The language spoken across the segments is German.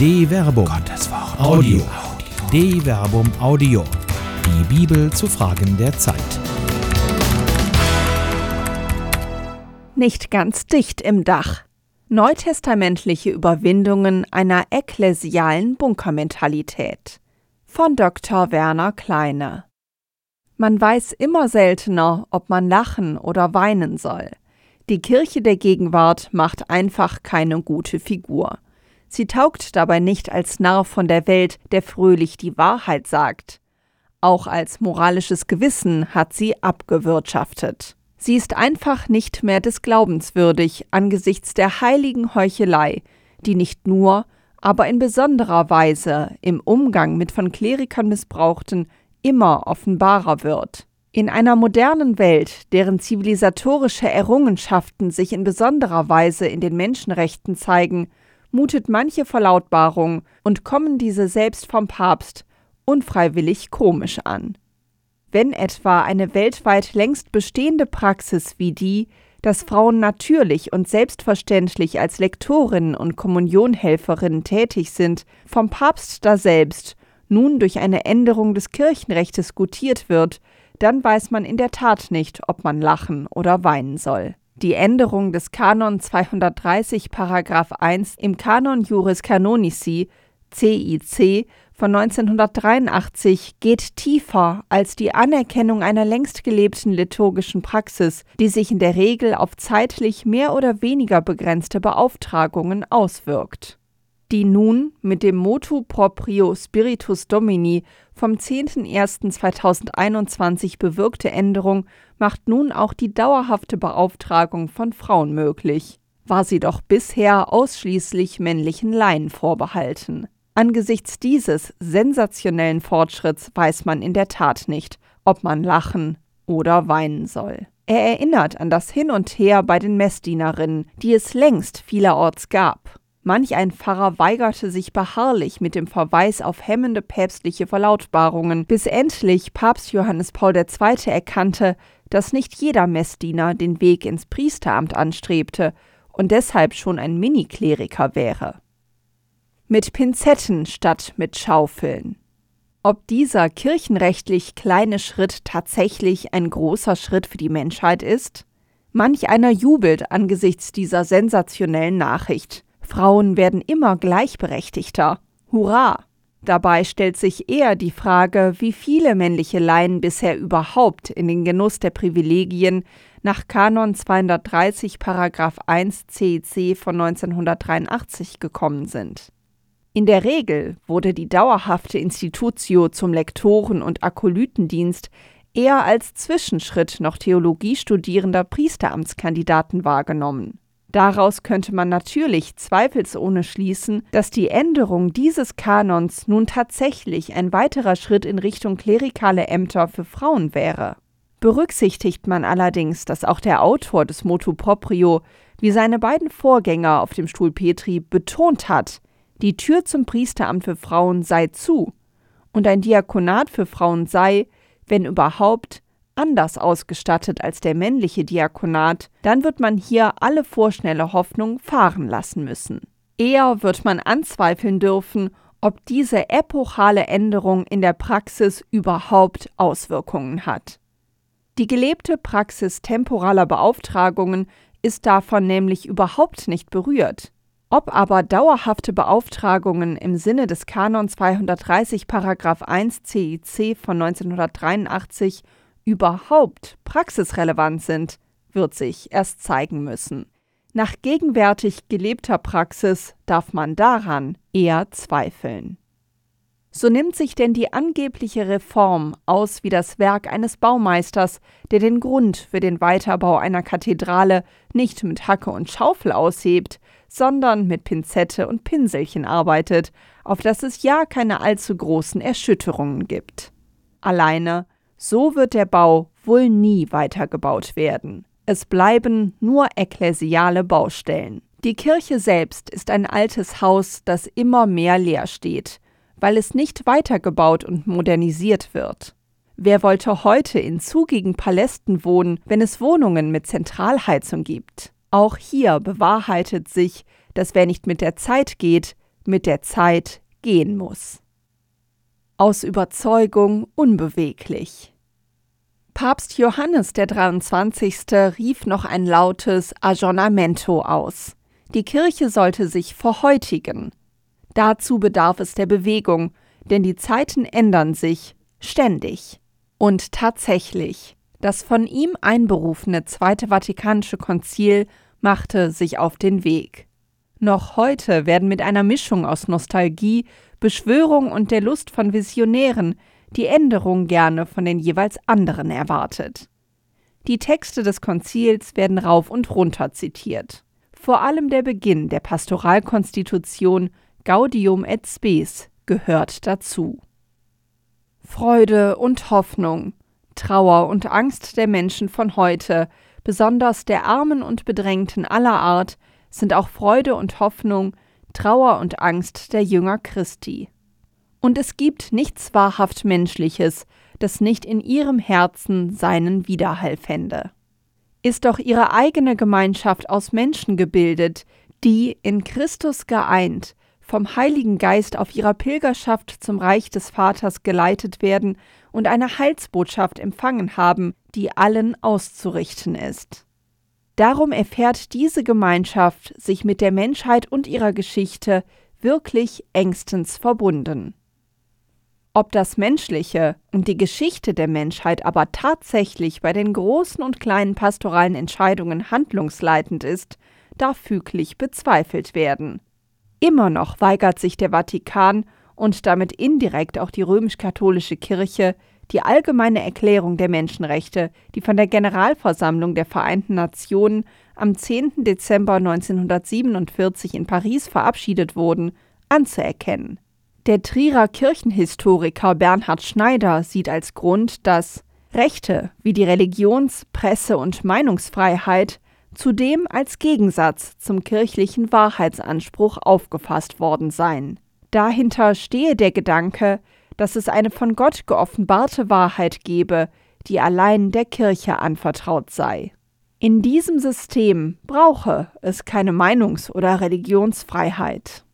De Verbum. Gottes Wort. Audio. De Verbum Audio. Die Bibel zu Fragen der Zeit. Nicht ganz dicht im Dach. Neutestamentliche Überwindungen einer ekklesialen Bunkermentalität. Von Dr. Werner Kleine. Man weiß immer seltener, ob man lachen oder weinen soll. Die Kirche der Gegenwart macht einfach keine gute Figur. Sie taugt dabei nicht als Narr von der Welt, der fröhlich die Wahrheit sagt. Auch als moralisches Gewissen hat sie abgewirtschaftet. Sie ist einfach nicht mehr des Glaubens würdig angesichts der heiligen Heuchelei, die nicht nur, aber in besonderer Weise im Umgang mit von Klerikern missbrauchten immer offenbarer wird. In einer modernen Welt, deren zivilisatorische Errungenschaften sich in besonderer Weise in den Menschenrechten zeigen, mutet manche Verlautbarung und kommen diese selbst vom Papst unfreiwillig komisch an. Wenn etwa eine weltweit längst bestehende Praxis wie die, dass Frauen natürlich und selbstverständlich als Lektorinnen und Kommunionhelferinnen tätig sind, vom Papst daselbst nun durch eine Änderung des Kirchenrechts gutiert wird, dann weiß man in der Tat nicht, ob man lachen oder weinen soll. Die Änderung des Kanon 230 Paragraph 1 im Kanon Juris Canonici CIC von 1983 geht tiefer als die Anerkennung einer längst gelebten liturgischen Praxis, die sich in der Regel auf zeitlich mehr oder weniger begrenzte Beauftragungen auswirkt. Die nun mit dem Motu Proprio Spiritus Domini vom 10.01.2021 bewirkte Änderung macht nun auch die dauerhafte Beauftragung von Frauen möglich. War sie doch bisher ausschließlich männlichen Laien vorbehalten. Angesichts dieses sensationellen Fortschritts weiß man in der Tat nicht, ob man lachen oder weinen soll. Er erinnert an das Hin und Her bei den Messdienerinnen, die es längst vielerorts gab. Manch ein Pfarrer weigerte sich beharrlich mit dem Verweis auf hemmende päpstliche Verlautbarungen, bis endlich Papst Johannes Paul II. erkannte, dass nicht jeder Messdiener den Weg ins Priesteramt anstrebte und deshalb schon ein Mini-Kleriker wäre. Mit Pinzetten statt mit Schaufeln. Ob dieser kirchenrechtlich kleine Schritt tatsächlich ein großer Schritt für die Menschheit ist? Manch einer jubelt angesichts dieser sensationellen Nachricht. Frauen werden immer gleichberechtigter. Hurra! Dabei stellt sich eher die Frage, wie viele männliche Laien bisher überhaupt in den Genuss der Privilegien nach Kanon 230 Paragraph 1 CEC von 1983 gekommen sind. In der Regel wurde die dauerhafte Institutio zum Lektoren- und Akolytendienst eher als Zwischenschritt noch Theologie studierender Priesteramtskandidaten wahrgenommen. Daraus könnte man natürlich zweifelsohne schließen, dass die Änderung dieses Kanons nun tatsächlich ein weiterer Schritt in Richtung klerikale Ämter für Frauen wäre. Berücksichtigt man allerdings, dass auch der Autor des Motu Proprio, wie seine beiden Vorgänger auf dem Stuhl Petri, betont hat, die Tür zum Priesteramt für Frauen sei zu und ein Diakonat für Frauen sei, wenn überhaupt, anders ausgestattet als der männliche Diakonat, dann wird man hier alle vorschnelle Hoffnung fahren lassen müssen. Eher wird man anzweifeln dürfen, ob diese epochale Änderung in der Praxis überhaupt Auswirkungen hat. Die gelebte Praxis temporaler Beauftragungen ist davon nämlich überhaupt nicht berührt. Ob aber dauerhafte Beauftragungen im Sinne des Kanon 230 Paragraph 1 CIC von 1983 überhaupt praxisrelevant sind, wird sich erst zeigen müssen. Nach gegenwärtig gelebter Praxis darf man daran eher zweifeln. So nimmt sich denn die angebliche Reform aus wie das Werk eines Baumeisters, der den Grund für den Weiterbau einer Kathedrale nicht mit Hacke und Schaufel aushebt, sondern mit Pinzette und Pinselchen arbeitet, auf das es ja keine allzu großen Erschütterungen gibt. Alleine so wird der Bau wohl nie weitergebaut werden. Es bleiben nur ekklesiale Baustellen. Die Kirche selbst ist ein altes Haus, das immer mehr leer steht, weil es nicht weitergebaut und modernisiert wird. Wer wollte heute in zugigen Palästen wohnen, wenn es Wohnungen mit Zentralheizung gibt? Auch hier bewahrheitet sich, dass wer nicht mit der Zeit geht, mit der Zeit gehen muss. Aus Überzeugung unbeweglich. Papst Johannes der 23. rief noch ein lautes Aggiornamento aus. Die Kirche sollte sich verhäutigen. Dazu bedarf es der Bewegung, denn die Zeiten ändern sich ständig. Und tatsächlich, das von ihm einberufene Zweite Vatikanische Konzil machte sich auf den Weg. Noch heute werden mit einer Mischung aus Nostalgie, Beschwörung und der Lust von Visionären die Änderung gerne von den jeweils anderen erwartet. Die Texte des Konzils werden rauf und runter zitiert. Vor allem der Beginn der Pastoralkonstitution Gaudium et Spes gehört dazu. Freude und Hoffnung, Trauer und Angst der Menschen von heute, besonders der Armen und Bedrängten aller Art, sind auch Freude und Hoffnung, Trauer und Angst der Jünger Christi. Und es gibt nichts wahrhaft Menschliches, das nicht in ihrem Herzen seinen Widerhall fände. Ist doch ihre eigene Gemeinschaft aus Menschen gebildet, die, in Christus geeint, vom Heiligen Geist auf ihrer Pilgerschaft zum Reich des Vaters geleitet werden und eine Heilsbotschaft empfangen haben, die allen auszurichten ist. Darum erfährt diese Gemeinschaft sich mit der Menschheit und ihrer Geschichte wirklich engstens verbunden. Ob das Menschliche und die Geschichte der Menschheit aber tatsächlich bei den großen und kleinen pastoralen Entscheidungen handlungsleitend ist, darf füglich bezweifelt werden. Immer noch weigert sich der Vatikan und damit indirekt auch die römisch-katholische Kirche die allgemeine Erklärung der Menschenrechte, die von der Generalversammlung der Vereinten Nationen am 10. Dezember 1947 in Paris verabschiedet wurden, anzuerkennen. Der Trierer Kirchenhistoriker Bernhard Schneider sieht als Grund, dass Rechte wie die Religions-, Presse- und Meinungsfreiheit zudem als Gegensatz zum kirchlichen Wahrheitsanspruch aufgefasst worden seien. Dahinter stehe der Gedanke, dass es eine von Gott geoffenbarte Wahrheit gebe, die allein der Kirche anvertraut sei. In diesem System brauche es keine Meinungs- oder Religionsfreiheit.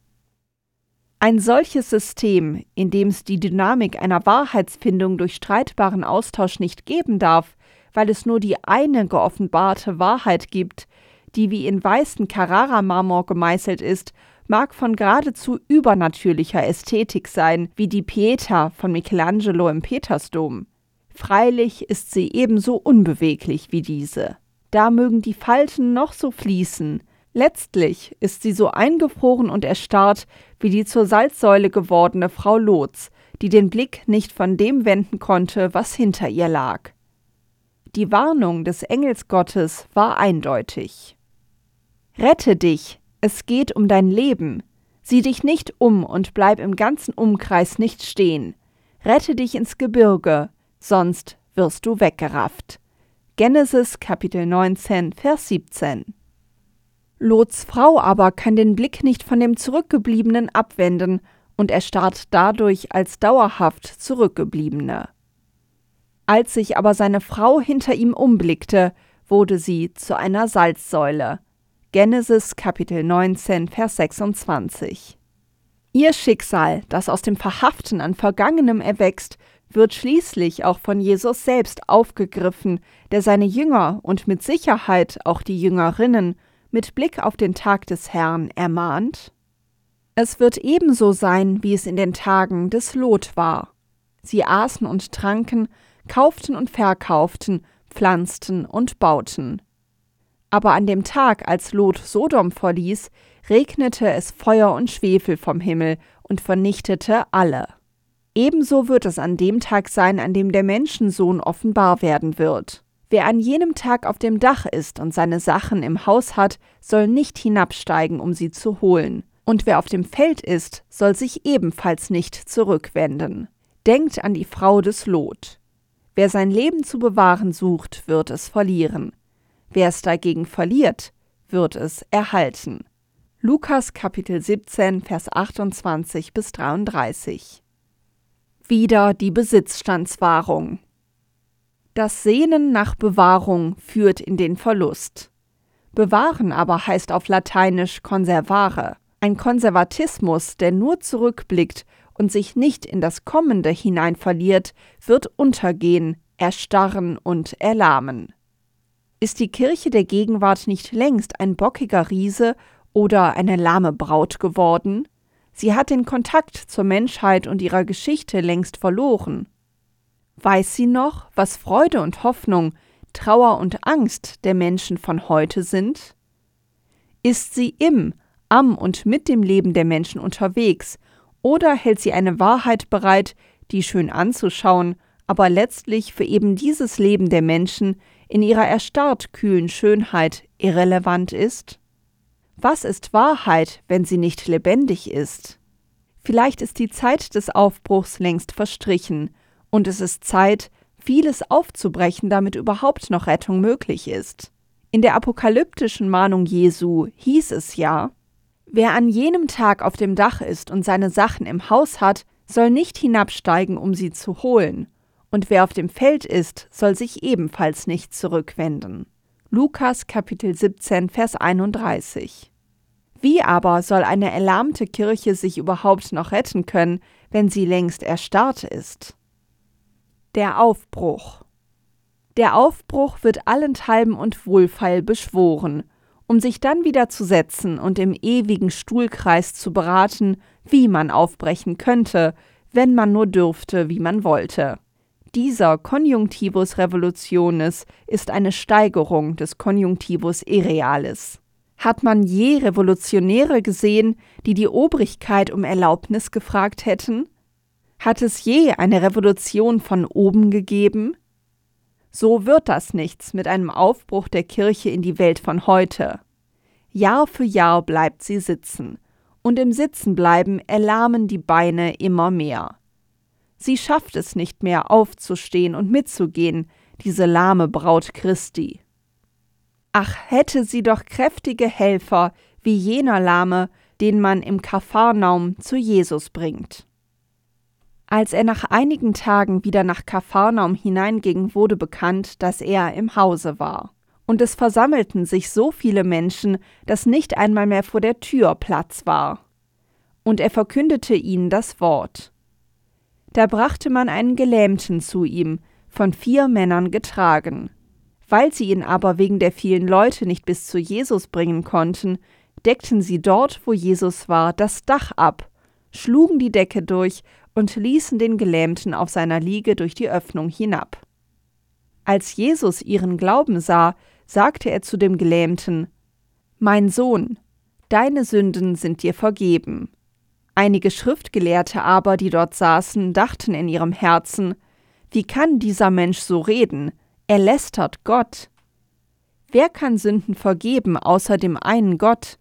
Ein solches System, in dem es die Dynamik einer Wahrheitsfindung durch streitbaren Austausch nicht geben darf, weil es nur die eine geoffenbarte Wahrheit gibt, die wie in weißen Carrara-Marmor gemeißelt ist, mag von geradezu übernatürlicher Ästhetik sein, wie die Pieta von Michelangelo im Petersdom. Freilich ist sie ebenso unbeweglich wie diese. Da mögen die Falten noch so fließen, letztlich ist sie so eingefroren und erstarrt wie die zur Salzsäule gewordene Frau Lotz, die den Blick nicht von dem wenden konnte, was hinter ihr lag. Die Warnung des Engelsgottes war eindeutig. Rette dich, es geht um dein Leben. Sieh dich nicht um und bleib im ganzen Umkreis nicht stehen. Rette dich ins Gebirge, sonst wirst du weggerafft. Genesis Kapitel 19, Vers 17. Lots Frau aber kann den Blick nicht von dem Zurückgebliebenen abwenden und erstarrt dadurch als dauerhaft Zurückgebliebene. Als sich aber seine Frau hinter ihm umblickte, wurde sie zu einer Salzsäule. Genesis Kapitel 19, Vers 26. Ihr Schicksal, das aus dem Verhaften an Vergangenem erwächst, wird schließlich auch von Jesus selbst aufgegriffen, der seine Jünger und mit Sicherheit auch die Jüngerinnen mit Blick auf den Tag des Herrn ermahnt. Es wird ebenso sein, wie es in den Tagen des Lot war. Sie aßen und tranken, kauften und verkauften, pflanzten und bauten. Aber an dem Tag, als Lot Sodom verließ, regnete es Feuer und Schwefel vom Himmel und vernichtete alle. Ebenso wird es an dem Tag sein, an dem der Menschensohn offenbar werden wird. Wer an jenem Tag auf dem Dach ist und seine Sachen im Haus hat, soll nicht hinabsteigen, um sie zu holen. Und wer auf dem Feld ist, soll sich ebenfalls nicht zurückwenden. Denkt an die Frau des Lot. Wer sein Leben zu bewahren sucht, wird es verlieren. Wer es dagegen verliert, wird es erhalten. Lukas Kapitel 17, Vers 28 bis 33. Wieder die Besitzstandswahrung. Das Sehnen nach Bewahrung führt in den Verlust. Bewahren aber heißt auf Lateinisch conservare. Ein Konservatismus, der nur zurückblickt und sich nicht in das Kommende hinein verliert, wird untergehen, erstarren und erlahmen. Ist die Kirche der Gegenwart nicht längst ein bockiger Riese oder eine lahme Braut geworden? Sie hat den Kontakt zur Menschheit und ihrer Geschichte längst verloren. Weiß sie noch, was Freude und Hoffnung, Trauer und Angst der Menschen von heute sind? Ist sie im, am und mit dem Leben der Menschen unterwegs, oder hält sie eine Wahrheit bereit, die schön anzuschauen, aber letztlich für eben dieses Leben der Menschen in ihrer erstarrt kühlen Schönheit irrelevant ist? Was ist Wahrheit, wenn sie nicht lebendig ist? Vielleicht ist die Zeit des Aufbruchs längst verstrichen, und es ist Zeit, vieles aufzubrechen, damit überhaupt noch Rettung möglich ist. In der apokalyptischen Mahnung Jesu hieß es ja, Wer an jenem Tag auf dem Dach ist und seine Sachen im Haus hat, soll nicht hinabsteigen, um sie zu holen, und wer auf dem Feld ist, soll sich ebenfalls nicht zurückwenden. Lukas Kapitel 17 Vers 31 Wie aber soll eine erlahmte Kirche sich überhaupt noch retten können, wenn sie längst erstarrt ist? Der Aufbruch Der Aufbruch wird allenthalben und wohlfeil beschworen, um sich dann wieder zu setzen und im ewigen Stuhlkreis zu beraten, wie man aufbrechen könnte, wenn man nur dürfte, wie man wollte. Dieser Konjunktivus revolutionis ist eine Steigerung des Konjunktivus irrealis. Hat man je Revolutionäre gesehen, die die Obrigkeit um Erlaubnis gefragt hätten? Hat es je eine Revolution von oben gegeben? So wird das nichts mit einem Aufbruch der Kirche in die Welt von heute. Jahr für Jahr bleibt sie sitzen, und im Sitzenbleiben erlahmen die Beine immer mehr. Sie schafft es nicht mehr aufzustehen und mitzugehen, diese lahme Braut Christi. Ach, hätte sie doch kräftige Helfer wie jener Lahme, den man im Kapharnaum zu Jesus bringt. Als er nach einigen Tagen wieder nach Kapharnaum hineinging, wurde bekannt, dass er im Hause war. Und es versammelten sich so viele Menschen, dass nicht einmal mehr vor der Tür Platz war. Und er verkündete ihnen das Wort. Da brachte man einen Gelähmten zu ihm, von vier Männern getragen. Weil sie ihn aber wegen der vielen Leute nicht bis zu Jesus bringen konnten, deckten sie dort, wo Jesus war, das Dach ab, schlugen die Decke durch und ließen den Gelähmten auf seiner Liege durch die Öffnung hinab. Als Jesus ihren Glauben sah, sagte er zu dem Gelähmten Mein Sohn, deine Sünden sind dir vergeben. Einige Schriftgelehrte aber, die dort saßen, dachten in ihrem Herzen, wie kann dieser Mensch so reden? Er lästert Gott. Wer kann Sünden vergeben außer dem einen Gott?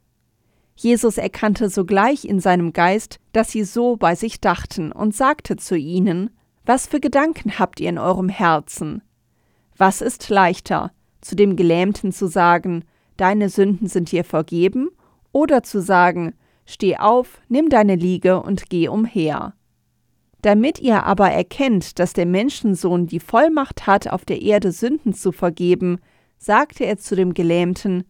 Jesus erkannte sogleich in seinem Geist, dass sie so bei sich dachten, und sagte zu ihnen, Was für Gedanken habt ihr in eurem Herzen? Was ist leichter, zu dem Gelähmten zu sagen, Deine Sünden sind dir vergeben, oder zu sagen, Steh auf, nimm deine Liege und geh umher. Damit ihr aber erkennt, dass der Menschensohn die Vollmacht hat, auf der Erde Sünden zu vergeben, sagte er zu dem Gelähmten,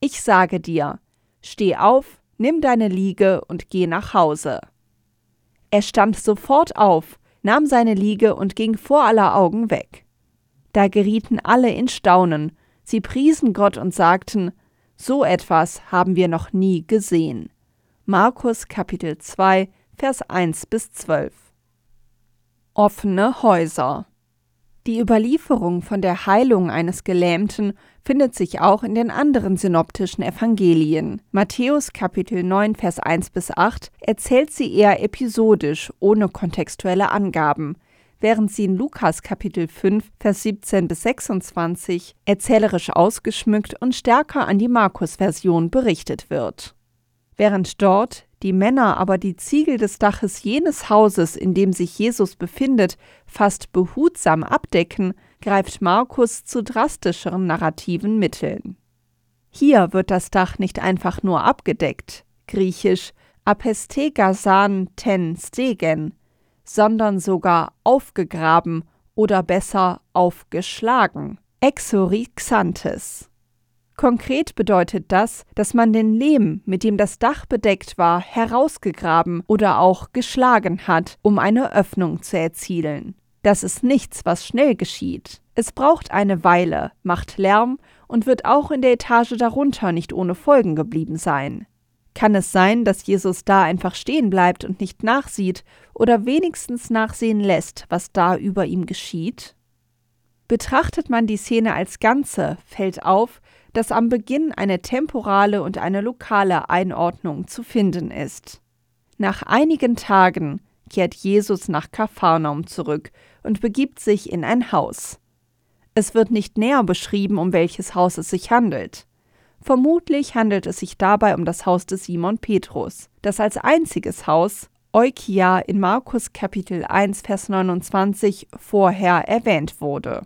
Ich sage dir, steh auf, nimm deine Liege und geh nach Hause. Er stand sofort auf, nahm seine Liege und ging vor aller Augen weg. Da gerieten alle in Staunen, sie priesen Gott und sagten, So etwas haben wir noch nie gesehen. Markus Kapitel 2, Vers 1 bis 12. Offene Häuser. Die Überlieferung von der Heilung eines Gelähmten findet sich auch in den anderen synoptischen Evangelien. Matthäus Kapitel 9 Vers 1 bis 8 erzählt sie eher episodisch, ohne kontextuelle Angaben, während sie in Lukas Kapitel 5 Vers 17 bis 26 erzählerisch ausgeschmückt und stärker an die Markus-Version berichtet wird. Während dort die Männer aber die Ziegel des Daches jenes Hauses, in dem sich Jesus befindet, fast behutsam abdecken, greift Markus zu drastischeren narrativen Mitteln. Hier wird das Dach nicht einfach nur abgedeckt, griechisch apestegasan ten stegen, sondern sogar aufgegraben oder besser aufgeschlagen, exorixantes. Konkret bedeutet das, dass man den Lehm, mit dem das Dach bedeckt war, herausgegraben oder auch geschlagen hat, um eine Öffnung zu erzielen. Das ist nichts, was schnell geschieht. Es braucht eine Weile, macht Lärm und wird auch in der Etage darunter nicht ohne Folgen geblieben sein. Kann es sein, dass Jesus da einfach stehen bleibt und nicht nachsieht oder wenigstens nachsehen lässt, was da über ihm geschieht? Betrachtet man die Szene als Ganze, fällt auf, dass am Beginn eine temporale und eine lokale Einordnung zu finden ist. Nach einigen Tagen kehrt Jesus nach Kapharnaum zurück und begibt sich in ein Haus. Es wird nicht näher beschrieben, um welches Haus es sich handelt. Vermutlich handelt es sich dabei um das Haus des Simon Petrus, das als einziges Haus Eukia in Markus Kapitel 1 Vers 29 vorher erwähnt wurde.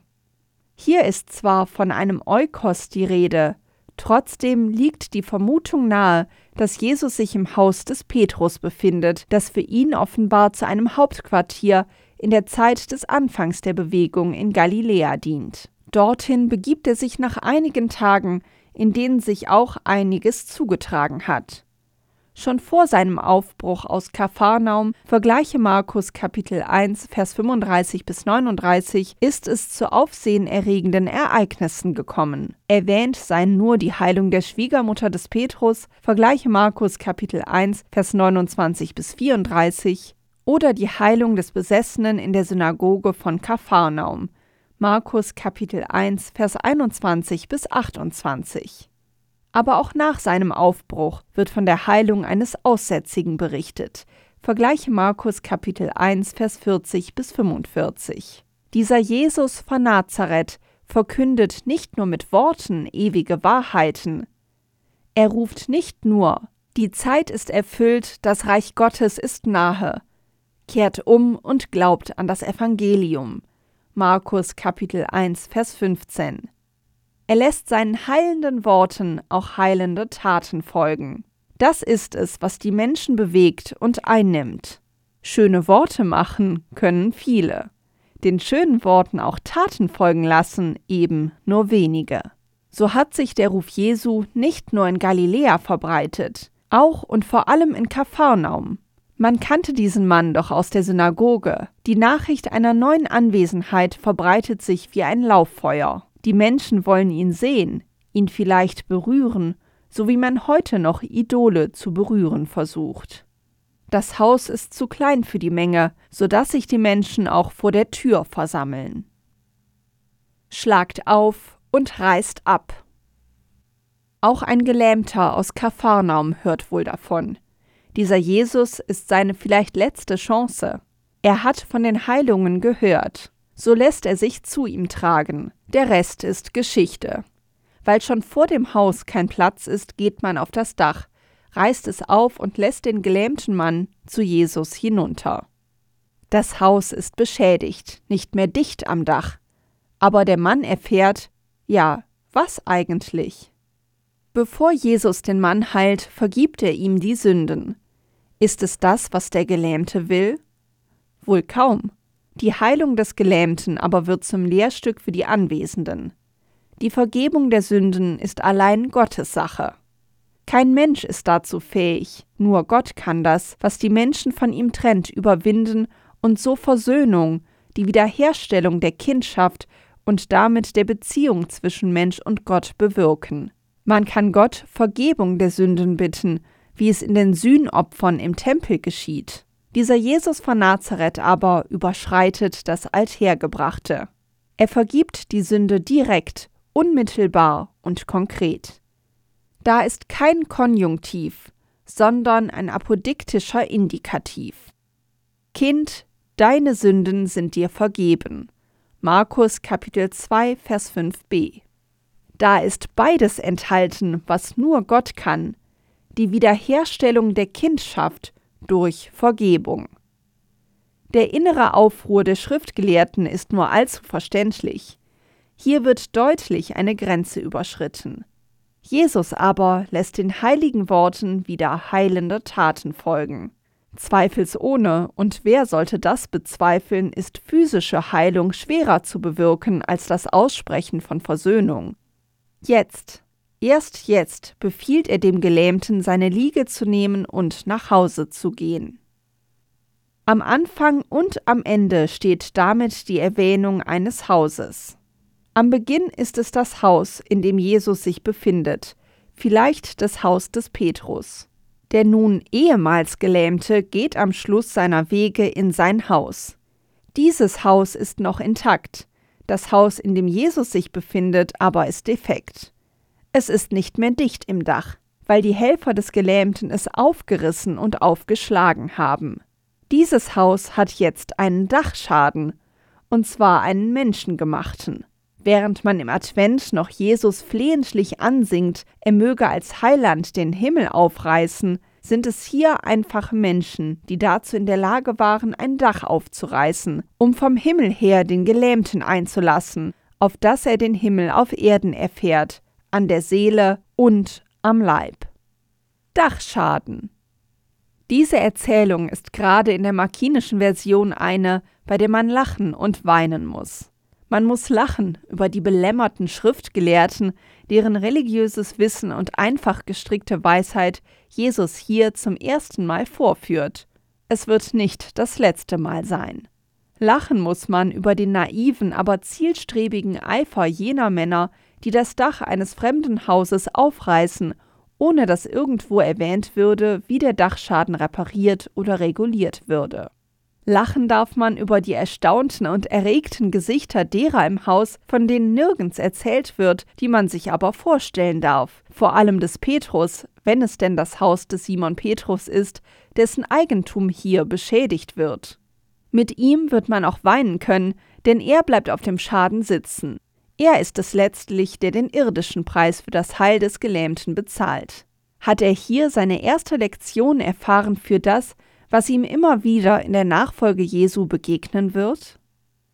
Hier ist zwar von einem Eukos die Rede, trotzdem liegt die Vermutung nahe, dass Jesus sich im Haus des Petrus befindet, das für ihn offenbar zu einem Hauptquartier in der Zeit des Anfangs der Bewegung in Galiläa dient. Dorthin begibt er sich nach einigen Tagen, in denen sich auch einiges zugetragen hat. Schon vor seinem Aufbruch aus Kapharnaum, vergleiche Markus Kapitel 1, Vers 35 bis 39, ist es zu aufsehenerregenden Ereignissen gekommen. Erwähnt seien nur die Heilung der Schwiegermutter des Petrus, vergleiche Markus Kapitel 1, Vers 29 bis 34, oder die Heilung des Besessenen in der Synagoge von Kapharnaum, Markus Kapitel 1, Vers 21 bis 28. Aber auch nach seinem Aufbruch wird von der Heilung eines Aussätzigen berichtet. Vergleiche Markus Kapitel 1, Vers 40 bis 45. Dieser Jesus von Nazareth verkündet nicht nur mit Worten ewige Wahrheiten. Er ruft nicht nur, die Zeit ist erfüllt, das Reich Gottes ist nahe. Kehrt um und glaubt an das Evangelium. Markus Kapitel 1, Vers 15. Er lässt seinen heilenden Worten auch heilende Taten folgen. Das ist es, was die Menschen bewegt und einnimmt. Schöne Worte machen können viele. Den schönen Worten auch Taten folgen lassen eben nur wenige. So hat sich der Ruf Jesu nicht nur in Galiläa verbreitet, auch und vor allem in Kapharnaum. Man kannte diesen Mann doch aus der Synagoge. Die Nachricht einer neuen Anwesenheit verbreitet sich wie ein Lauffeuer. Die Menschen wollen ihn sehen, ihn vielleicht berühren, so wie man heute noch Idole zu berühren versucht. Das Haus ist zu klein für die Menge, so dass sich die Menschen auch vor der Tür versammeln. Schlagt auf und reißt ab. Auch ein Gelähmter aus Kapharnaum hört wohl davon. Dieser Jesus ist seine vielleicht letzte Chance. Er hat von den Heilungen gehört so lässt er sich zu ihm tragen. Der Rest ist Geschichte. Weil schon vor dem Haus kein Platz ist, geht man auf das Dach, reißt es auf und lässt den gelähmten Mann zu Jesus hinunter. Das Haus ist beschädigt, nicht mehr dicht am Dach. Aber der Mann erfährt, ja, was eigentlich? Bevor Jesus den Mann heilt, vergibt er ihm die Sünden. Ist es das, was der Gelähmte will? Wohl kaum. Die Heilung des Gelähmten aber wird zum Lehrstück für die Anwesenden. Die Vergebung der Sünden ist allein Gottes Sache. Kein Mensch ist dazu fähig, nur Gott kann das, was die Menschen von ihm trennt, überwinden und so Versöhnung, die Wiederherstellung der Kindschaft und damit der Beziehung zwischen Mensch und Gott bewirken. Man kann Gott Vergebung der Sünden bitten, wie es in den Sühnopfern im Tempel geschieht. Dieser Jesus von Nazareth aber überschreitet das Althergebrachte. Er vergibt die Sünde direkt, unmittelbar und konkret. Da ist kein Konjunktiv, sondern ein apodiktischer Indikativ. Kind, deine Sünden sind dir vergeben. Markus Kapitel 2 Vers 5b. Da ist beides enthalten, was nur Gott kann, die Wiederherstellung der Kindschaft durch Vergebung. Der innere Aufruhr der Schriftgelehrten ist nur allzu verständlich. Hier wird deutlich eine Grenze überschritten. Jesus aber lässt den heiligen Worten wieder heilende Taten folgen. Zweifelsohne, und wer sollte das bezweifeln, ist physische Heilung schwerer zu bewirken als das Aussprechen von Versöhnung. Jetzt, Erst jetzt befiehlt er dem Gelähmten, seine Liege zu nehmen und nach Hause zu gehen. Am Anfang und am Ende steht damit die Erwähnung eines Hauses. Am Beginn ist es das Haus, in dem Jesus sich befindet, vielleicht das Haus des Petrus. Der nun ehemals Gelähmte geht am Schluss seiner Wege in sein Haus. Dieses Haus ist noch intakt, das Haus, in dem Jesus sich befindet, aber ist defekt. Es ist nicht mehr dicht im Dach, weil die Helfer des Gelähmten es aufgerissen und aufgeschlagen haben. Dieses Haus hat jetzt einen Dachschaden, und zwar einen menschengemachten. Während man im Advent noch Jesus flehentlich ansingt, er möge als Heiland den Himmel aufreißen, sind es hier einfach Menschen, die dazu in der Lage waren, ein Dach aufzureißen, um vom Himmel her den Gelähmten einzulassen, auf dass er den Himmel auf Erden erfährt, an der Seele und am Leib. Dachschaden. Diese Erzählung ist gerade in der markinischen Version eine, bei der man lachen und weinen muss. Man muss lachen über die belämmerten Schriftgelehrten, deren religiöses Wissen und einfach gestrickte Weisheit Jesus hier zum ersten Mal vorführt. Es wird nicht das letzte Mal sein. Lachen muss man über den naiven, aber zielstrebigen Eifer jener Männer, die das Dach eines fremden Hauses aufreißen, ohne dass irgendwo erwähnt würde, wie der Dachschaden repariert oder reguliert würde. Lachen darf man über die erstaunten und erregten Gesichter derer im Haus, von denen nirgends erzählt wird, die man sich aber vorstellen darf, vor allem des Petrus, wenn es denn das Haus des Simon Petrus ist, dessen Eigentum hier beschädigt wird. Mit ihm wird man auch weinen können, denn er bleibt auf dem Schaden sitzen. Er ist es letztlich, der den irdischen Preis für das Heil des Gelähmten bezahlt. Hat er hier seine erste Lektion erfahren für das, was ihm immer wieder in der Nachfolge Jesu begegnen wird?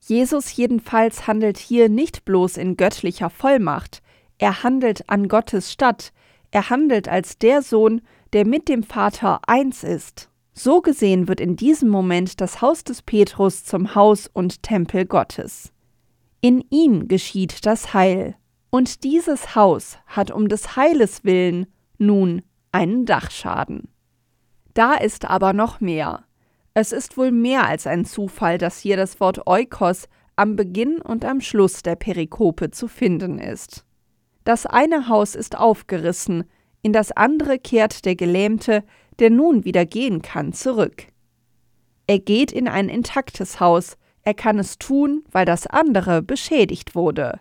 Jesus jedenfalls handelt hier nicht bloß in göttlicher Vollmacht, er handelt an Gottes statt, er handelt als der Sohn, der mit dem Vater eins ist. So gesehen wird in diesem Moment das Haus des Petrus zum Haus und Tempel Gottes. In ihm geschieht das Heil, und dieses Haus hat um des Heiles willen nun einen Dachschaden. Da ist aber noch mehr. Es ist wohl mehr als ein Zufall, dass hier das Wort Eukos am Beginn und am Schluss der Perikope zu finden ist. Das eine Haus ist aufgerissen, in das andere kehrt der Gelähmte, der nun wieder gehen kann, zurück. Er geht in ein intaktes Haus, er kann es tun, weil das andere beschädigt wurde.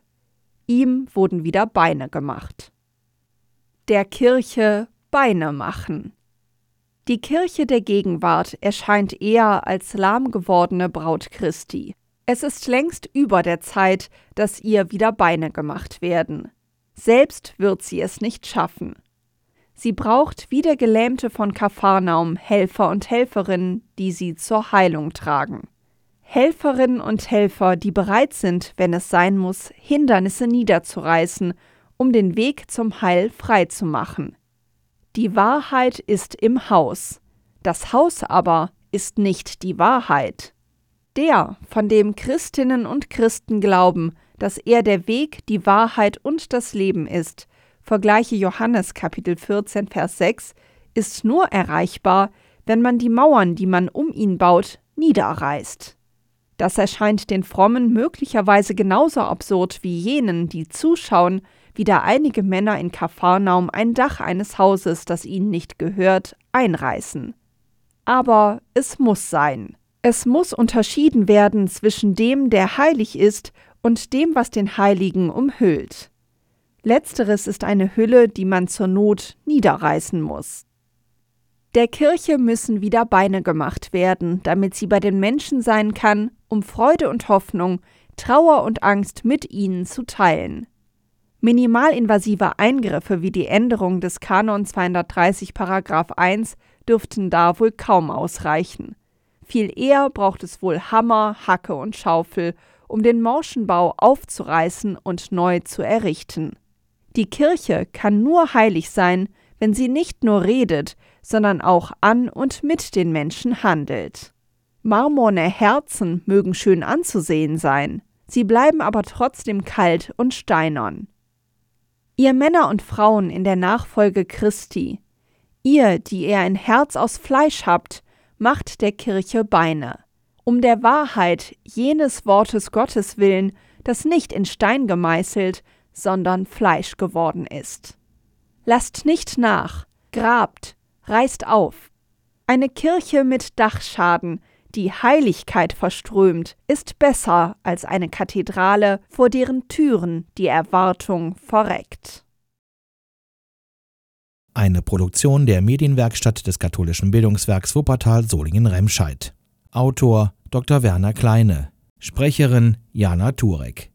Ihm wurden wieder Beine gemacht. Der Kirche Beine machen. Die Kirche der Gegenwart erscheint eher als lahm gewordene Braut Christi. Es ist längst über der Zeit, dass ihr wieder Beine gemacht werden. Selbst wird sie es nicht schaffen. Sie braucht wie der Gelähmte von Kapharnaum Helfer und Helferinnen, die sie zur Heilung tragen. Helferinnen und Helfer, die bereit sind, wenn es sein muss, Hindernisse niederzureißen, um den Weg zum Heil frei zu machen. Die Wahrheit ist im Haus, das Haus aber ist nicht die Wahrheit. Der, von dem Christinnen und Christen glauben, dass er der Weg, die Wahrheit und das Leben ist, vergleiche Johannes Kapitel 14, Vers 6, ist nur erreichbar, wenn man die Mauern, die man um ihn baut, niederreißt. Das erscheint den Frommen möglicherweise genauso absurd wie jenen, die zuschauen, wie da einige Männer in Kapharnaum ein Dach eines Hauses, das ihnen nicht gehört, einreißen. Aber es muss sein. Es muss unterschieden werden zwischen dem, der heilig ist, und dem, was den Heiligen umhüllt. Letzteres ist eine Hülle, die man zur Not niederreißen muss. Der Kirche müssen wieder Beine gemacht werden, damit sie bei den Menschen sein kann, um Freude und Hoffnung, Trauer und Angst mit ihnen zu teilen. Minimalinvasive Eingriffe wie die Änderung des Kanon 230 Paragraph 1 dürften da wohl kaum ausreichen. Viel eher braucht es wohl Hammer, Hacke und Schaufel, um den Morschenbau aufzureißen und neu zu errichten. Die Kirche kann nur heilig sein, wenn sie nicht nur redet, sondern auch an und mit den Menschen handelt. Marmorne Herzen mögen schön anzusehen sein, sie bleiben aber trotzdem kalt und steinern. Ihr Männer und Frauen in der Nachfolge Christi, ihr, die ihr ein Herz aus Fleisch habt, macht der Kirche Beine, um der Wahrheit jenes Wortes Gottes willen, das nicht in Stein gemeißelt, sondern Fleisch geworden ist. Lasst nicht nach, grabt, reißt auf. Eine Kirche mit Dachschaden, die Heiligkeit verströmt, ist besser als eine Kathedrale, vor deren Türen die Erwartung verreckt. Eine Produktion der Medienwerkstatt des katholischen Bildungswerks Wuppertal Solingen-Remscheid. Autor Dr. Werner Kleine. Sprecherin Jana Turek.